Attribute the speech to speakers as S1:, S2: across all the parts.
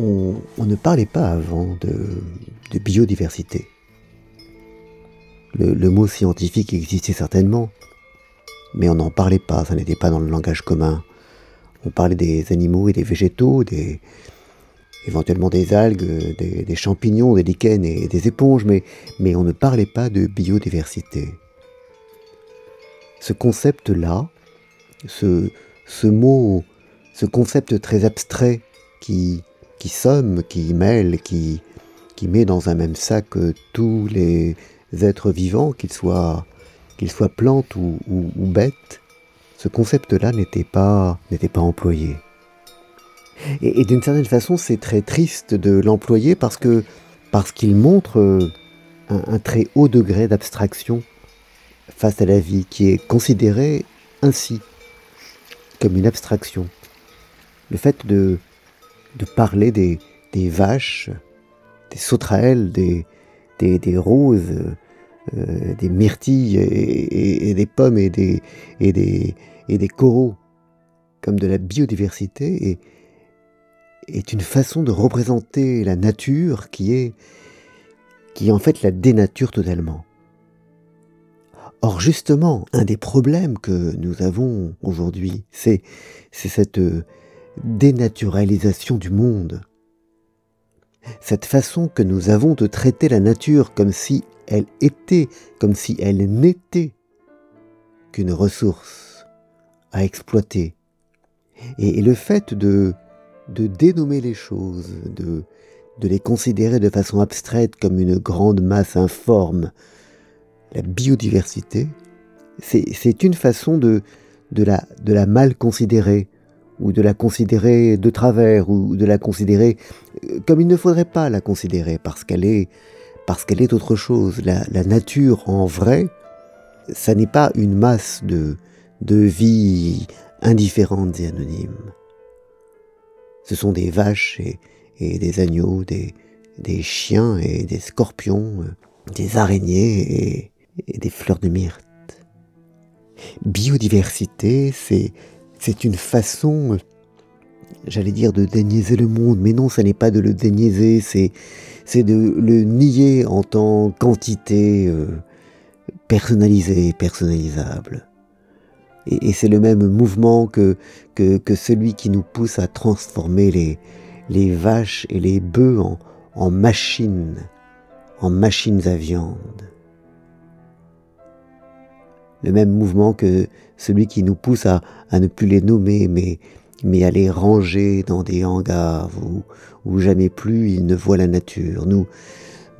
S1: on, ne parlait pas avant de, biodiversité. Le, mot scientifique existait certainement, mais on n'en parlait pas, ça n'était pas dans le langage commun. On parlait des animaux et des végétaux, des, éventuellement des algues, des, champignons, des lichens et des éponges, mais, on ne parlait pas de biodiversité. Ce concept-là, ce, ce mot, ce concept très abstrait qui, qui somme, qui mêle, qui, qui met dans un même sac tous les êtres vivants, qu'ils soient, qu'ils soient plantes ou, bêtes, ce concept-là n'était pas, n'était pas employé. Et, d'une certaine façon, c'est très triste de l'employer parce que parce qu'il montre un, un, très haut degré d'abstraction face à la vie qui est considérée ainsi, comme une abstraction. Le fait de, de parler des, des vaches, des sauterelles, des, des, roses, euh, des myrtilles et, des pommes et des, et, des, et des coraux, comme de la biodiversité, est une façon de représenter la nature qui est, qui en fait la dénature totalement. Or justement, un des problèmes que nous avons aujourd'hui, c'est cette dénaturalisation du monde. Cette façon que nous avons de traiter la nature comme si elle était, comme si elle n'était qu'une ressource à exploiter. Et, le fait de, de dénommer les choses, de, de les considérer de façon abstraite comme une grande masse informe, la biodiversité, c'est une façon de, de, la, de la mal considérer, ou de la considérer de travers, ou de la considérer euh, comme il ne faudrait pas la considérer, parce qu'elle est, parce qu'elle est autre chose. La, nature en vrai, ça n'est pas une masse de, de vie indifférentes et anonymes. Ce sont des vaches et, des agneaux, des, des chiens et des scorpions, euh, des araignées et des fleurs de myrte. Biodiversité, c'est c'est une façon, j'allais dire, de déniaiser le monde, mais non, ça n'est pas de le déniaiser, c'est, de le nier en tant qu'entité euh, personnalisée, personnalisable. Et, c'est le même mouvement que, celui qui nous pousse à transformer les, vaches et les bœufs en machines, en machines à viande le même mouvement que celui qui nous pousse à, ne plus les nommer, mais, mais à les ranger dans des hangars où, jamais plus ils ne voient la nature. Nous,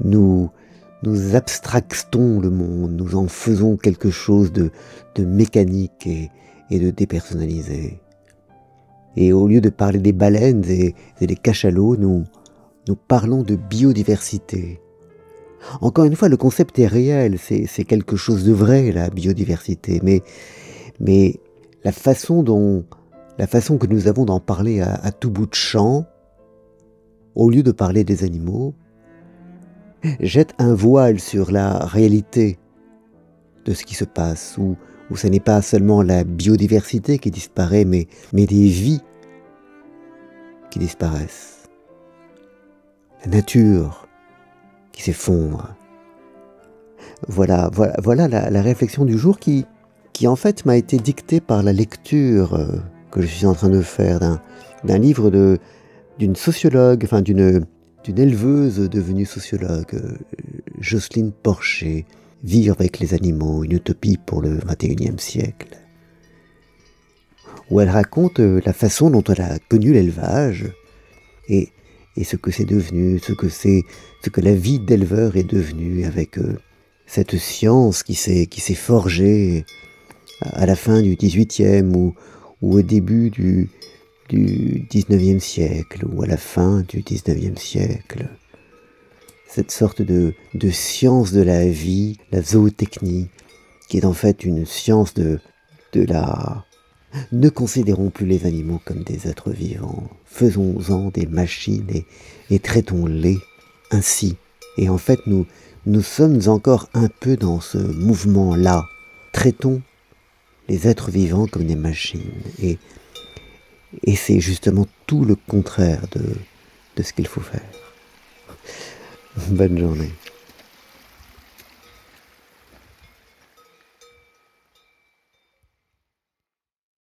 S1: nous, nous abstractons le monde, nous en faisons quelque chose de, de mécanique et, et de dépersonnalisé. Et au lieu de parler des baleines et, et des cachalots, nous, nous parlons de biodiversité, encore une fois, le concept est réel, c'est quelque chose de vrai, la biodiversité, mais, la façon dont, la façon que nous avons d'en parler à, tout bout de champ, au lieu de parler des animaux, jette un voile sur la réalité de ce qui se passe, où, ce n'est pas seulement la biodiversité qui disparaît, mais des vies qui disparaissent. La nature s'effondre. Voilà, voilà, voilà la, réflexion du jour qui, qui en fait m'a été dictée par la lecture euh, que je suis en train de faire d'un livre de d'une sociologue, enfin d'une d'une éleveuse devenue sociologue, euh, Jocelyne Porcher, Vivre avec les animaux, une utopie pour le 21e siècle, où elle raconte euh, la façon dont elle a connu l'élevage et et ce que c'est devenu, ce que c'est, ce que la vie d'éleveur est devenue avec euh, cette science qui s'est qui s'est forgée à la fin du XVIIIe ou, ou au début du, du XIXe siècle ou à la fin du XIXe siècle. Cette sorte de, de science de la vie, la zootechnie, qui est en fait une science de, de la ne considérons plus les animaux comme des êtres vivants, faisons-en des machines et, traitons-les ainsi. Et en fait, nous, nous sommes encore un peu dans ce mouvement-là. Traitons les êtres vivants comme des machines. Et, c'est justement tout le contraire de ce qu'il faut faire. Bonne journée.